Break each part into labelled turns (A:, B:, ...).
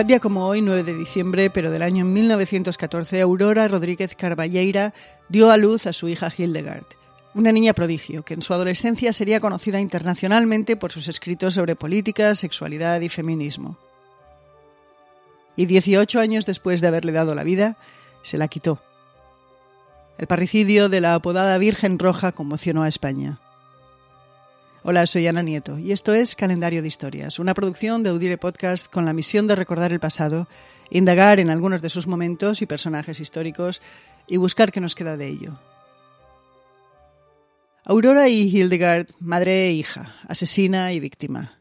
A: Tal día como hoy, 9 de diciembre, pero del año 1914, Aurora Rodríguez Carballeira dio a luz a su hija Hildegard, una niña prodigio que en su adolescencia sería conocida internacionalmente por sus escritos sobre política, sexualidad y feminismo. Y 18 años después de haberle dado la vida, se la quitó. El parricidio de la apodada Virgen Roja conmocionó a España. Hola, soy Ana Nieto y esto es Calendario de Historias, una producción de Audire Podcast con la misión de recordar el pasado, indagar en algunos de sus momentos y personajes históricos y buscar qué nos queda de ello. Aurora y Hildegard, madre e hija, asesina y víctima.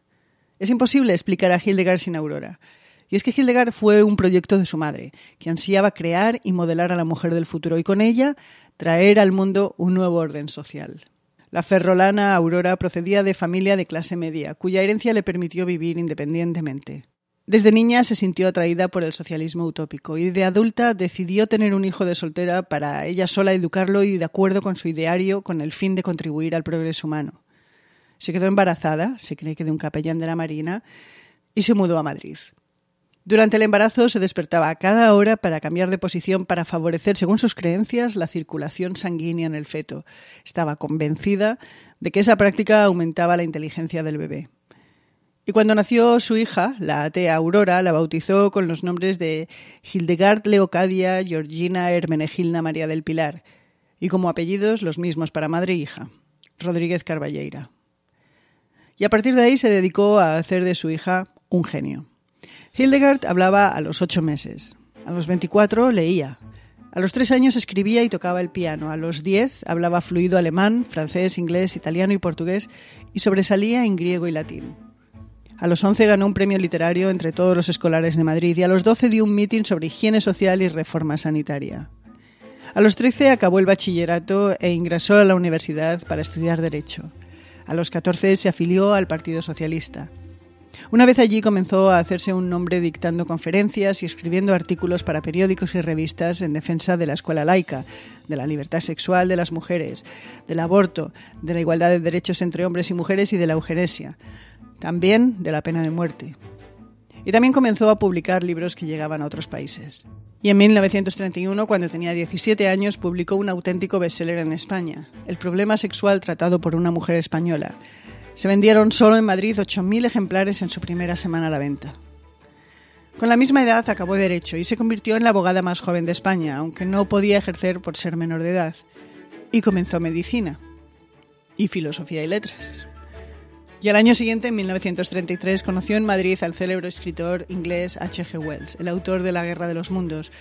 A: Es imposible explicar a Hildegard sin Aurora. Y es que Hildegard fue un proyecto de su madre, que ansiaba crear y modelar a la mujer del futuro y con ella traer al mundo un nuevo orden social. La ferrolana Aurora procedía de familia de clase media, cuya herencia le permitió vivir independientemente. Desde niña se sintió atraída por el socialismo utópico y de adulta decidió tener un hijo de soltera para ella sola educarlo y de acuerdo con su ideario con el fin de contribuir al progreso humano. Se quedó embarazada, se cree que de un capellán de la Marina, y se mudó a Madrid. Durante el embarazo se despertaba a cada hora para cambiar de posición para favorecer, según sus creencias, la circulación sanguínea en el feto. Estaba convencida de que esa práctica aumentaba la inteligencia del bebé. Y cuando nació su hija, la atea Aurora, la bautizó con los nombres de Hildegard Leocadia Georgina Hermenegilda María del Pilar, y como apellidos los mismos para madre e hija, Rodríguez Carballeira. Y a partir de ahí se dedicó a hacer de su hija un genio. Hildegard hablaba a los ocho meses. A los 24 leía. A los tres años escribía y tocaba el piano. A los diez hablaba fluido alemán, francés, inglés, italiano y portugués y sobresalía en griego y latín. A los once ganó un premio literario entre todos los escolares de Madrid y a los doce dio un mitin sobre higiene social y reforma sanitaria. A los trece acabó el bachillerato e ingresó a la universidad para estudiar Derecho. A los catorce se afilió al Partido Socialista. Una vez allí comenzó a hacerse un nombre dictando conferencias y escribiendo artículos para periódicos y revistas en defensa de la escuela laica, de la libertad sexual de las mujeres, del aborto, de la igualdad de derechos entre hombres y mujeres y de la eugenesia, también de la pena de muerte. Y también comenzó a publicar libros que llegaban a otros países. Y en 1931, cuando tenía 17 años, publicó un auténtico bestseller en España, El problema sexual tratado por una mujer española, se vendieron solo en Madrid 8.000 ejemplares en su primera semana a la venta. Con la misma edad acabó Derecho y se convirtió en la abogada más joven de España, aunque no podía ejercer por ser menor de edad. Y comenzó Medicina y Filosofía y Letras. Y al año siguiente, en 1933, conoció en Madrid al célebre escritor inglés H.G. Wells, el autor de La Guerra de los Mundos.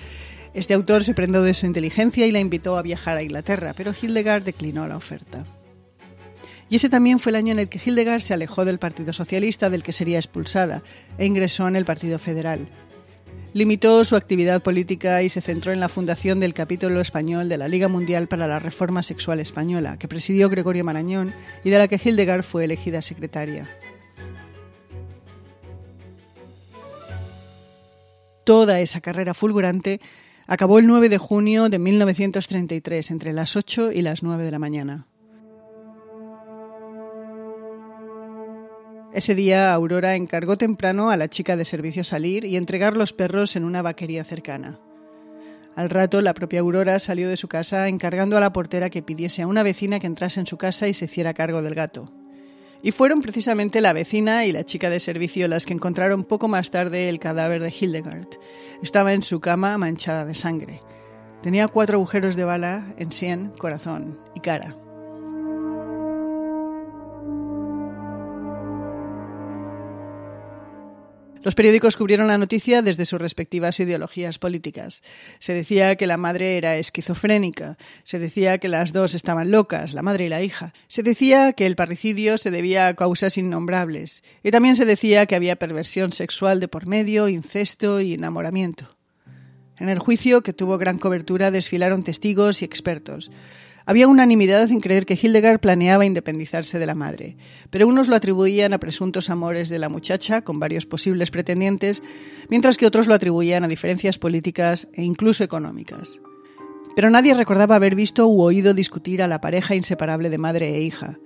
A: Este autor se prendó de su inteligencia y la invitó a viajar a Inglaterra, pero Hildegard declinó la oferta. Y ese también fue el año en el que Hildegard se alejó del Partido Socialista, del que sería expulsada, e ingresó en el Partido Federal. Limitó su actividad política y se centró en la fundación del capítulo español de la Liga Mundial para la Reforma Sexual Española, que presidió Gregorio Marañón y de la que Hildegard fue elegida secretaria. Toda esa carrera fulgurante acabó el 9 de junio de 1933, entre las 8 y las 9 de la mañana. Ese día Aurora encargó temprano a la chica de servicio salir y entregar los perros en una vaquería cercana. Al rato, la propia Aurora salió de su casa encargando a la portera que pidiese a una vecina que entrase en su casa y se hiciera cargo del gato. Y fueron precisamente la vecina y la chica de servicio las que encontraron poco más tarde el cadáver de Hildegard. Estaba en su cama manchada de sangre. Tenía cuatro agujeros de bala en sien, corazón y cara. Los periódicos cubrieron la noticia desde sus respectivas ideologías políticas. Se decía que la madre era esquizofrénica, se decía que las dos estaban locas, la madre y la hija. Se decía que el parricidio se debía a causas innombrables. Y también se decía que había perversión sexual de por medio, incesto y enamoramiento. En el juicio, que tuvo gran cobertura, desfilaron testigos y expertos. Había unanimidad en creer que Hildegard planeaba independizarse de la madre, pero unos lo atribuían a presuntos amores de la muchacha con varios posibles pretendientes, mientras que otros lo atribuían a diferencias políticas e incluso económicas. Pero nadie recordaba haber visto u oído discutir a la pareja inseparable de madre e hija.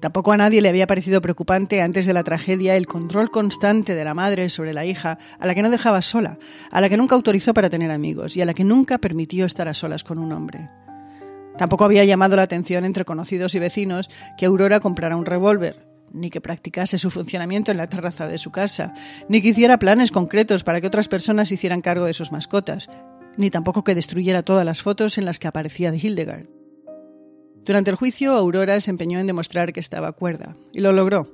A: Tampoco a nadie le había parecido preocupante antes de la tragedia el control constante de la madre sobre la hija, a la que no dejaba sola, a la que nunca autorizó para tener amigos y a la que nunca permitió estar a solas con un hombre. Tampoco había llamado la atención entre conocidos y vecinos que Aurora comprara un revólver, ni que practicase su funcionamiento en la terraza de su casa, ni que hiciera planes concretos para que otras personas hicieran cargo de sus mascotas, ni tampoco que destruyera todas las fotos en las que aparecía de Hildegard. Durante el juicio, Aurora se empeñó en demostrar que estaba cuerda, y lo logró.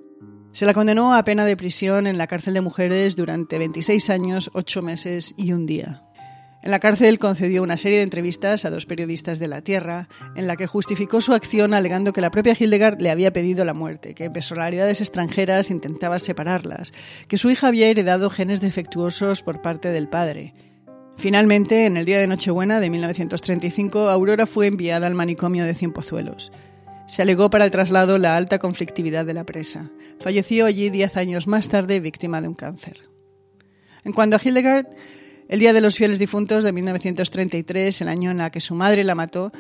A: Se la condenó a pena de prisión en la cárcel de mujeres durante 26 años, 8 meses y un día. En la cárcel concedió una serie de entrevistas a dos periodistas de La Tierra, en la que justificó su acción alegando que la propia Hildegard le había pedido la muerte, que personalidades extranjeras intentaban separarlas, que su hija había heredado genes defectuosos por parte del padre, Finalmente, en el día de Nochebuena de 1935, Aurora fue enviada al manicomio de Cienpozuelos. Se alegó para el traslado la alta conflictividad de la presa. Falleció allí diez años más tarde víctima de un cáncer. En cuanto a Hildegard, el Día de los Fieles Difuntos de 1933, el año en el que su madre la mató,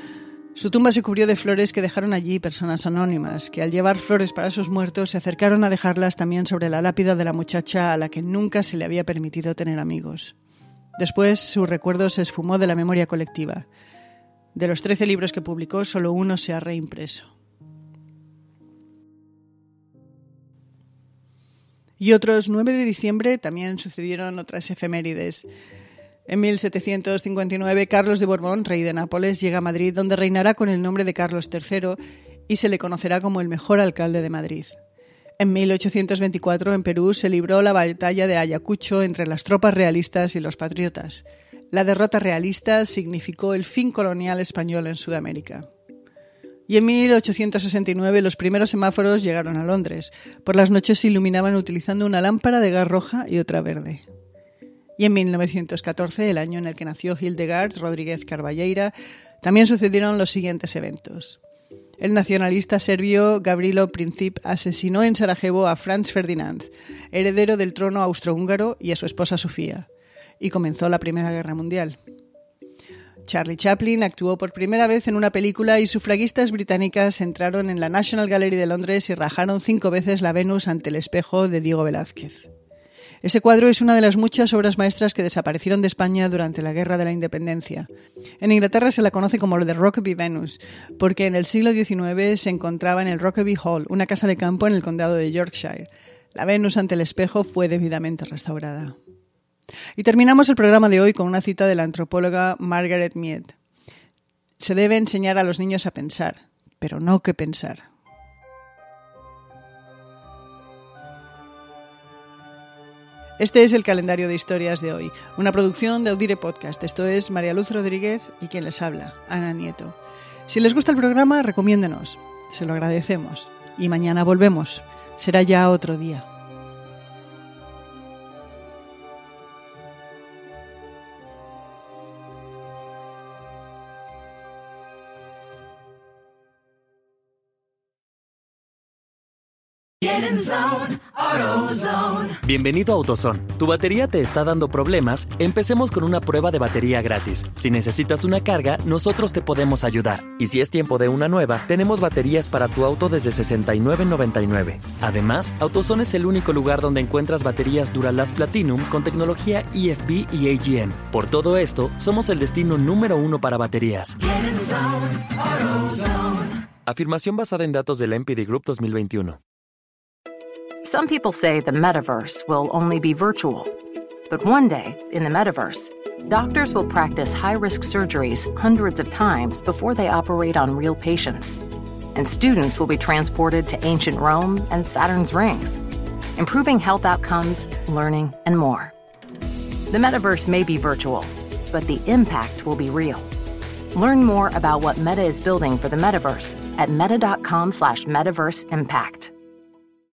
A: su tumba se cubrió de flores que dejaron allí personas anónimas, que al llevar flores para sus muertos se acercaron a dejarlas también sobre la lápida de la muchacha a la que nunca se le había permitido tener amigos. Después su recuerdo se esfumó de la memoria colectiva. De los trece libros que publicó, solo uno se ha reimpreso. Y otros 9 de diciembre también sucedieron otras efemérides. En 1759, Carlos de Borbón, rey de Nápoles, llega a Madrid, donde reinará con el nombre de Carlos III y se le conocerá como el mejor alcalde de Madrid. En 1824 en Perú se libró la batalla de Ayacucho entre las tropas realistas y los patriotas. La derrota realista significó el fin colonial español en Sudamérica. Y en 1869 los primeros semáforos llegaron a Londres. Por las noches se iluminaban utilizando una lámpara de gas roja y otra verde. Y en 1914, el año en el que nació Hildegard Rodríguez Carballeira, también sucedieron los siguientes eventos. El nacionalista serbio Gavrilo Princip asesinó en Sarajevo a Franz Ferdinand, heredero del trono austrohúngaro, y a su esposa Sofía, y comenzó la Primera Guerra Mundial. Charlie Chaplin actuó por primera vez en una película y sufragistas británicas entraron en la National Gallery de Londres y rajaron cinco veces la Venus ante el espejo de Diego Velázquez. Ese cuadro es una de las muchas obras maestras que desaparecieron de España durante la Guerra de la Independencia. En Inglaterra se la conoce como The Rockaby Venus, porque en el siglo XIX se encontraba en el Rockaby Hall, una casa de campo en el condado de Yorkshire. La Venus ante el espejo fue debidamente restaurada. Y terminamos el programa de hoy con una cita de la antropóloga Margaret Mead. Se debe enseñar a los niños a pensar, pero no qué pensar. Este es el calendario de historias de hoy, una producción de Audire Podcast. Esto es María Luz Rodríguez y quien les habla, Ana Nieto. Si les gusta el programa, recomiéndenos. Se lo agradecemos. Y mañana volvemos. Será ya otro día.
B: Bienvenido a AutoZone. ¿Tu batería te está dando problemas? Empecemos con una prueba de batería gratis. Si necesitas una carga, nosotros te podemos ayudar. Y si es tiempo de una nueva, tenemos baterías para tu auto desde $69.99. Además, AutoZone es el único lugar donde encuentras baterías Duralast Platinum con tecnología EFB y AGM. Por todo esto, somos el destino número uno para baterías. Afirmación basada en datos del NPD Group 2021.
C: Some people say the metaverse will only be virtual. But one day, in the metaverse, doctors will practice high risk surgeries hundreds of times before they operate on real patients. And students will be transported to ancient Rome and Saturn's rings, improving health outcomes, learning, and more. The metaverse may be virtual, but the impact will be real. Learn more about what Meta is building for the metaverse at meta.com slash metaverse impact.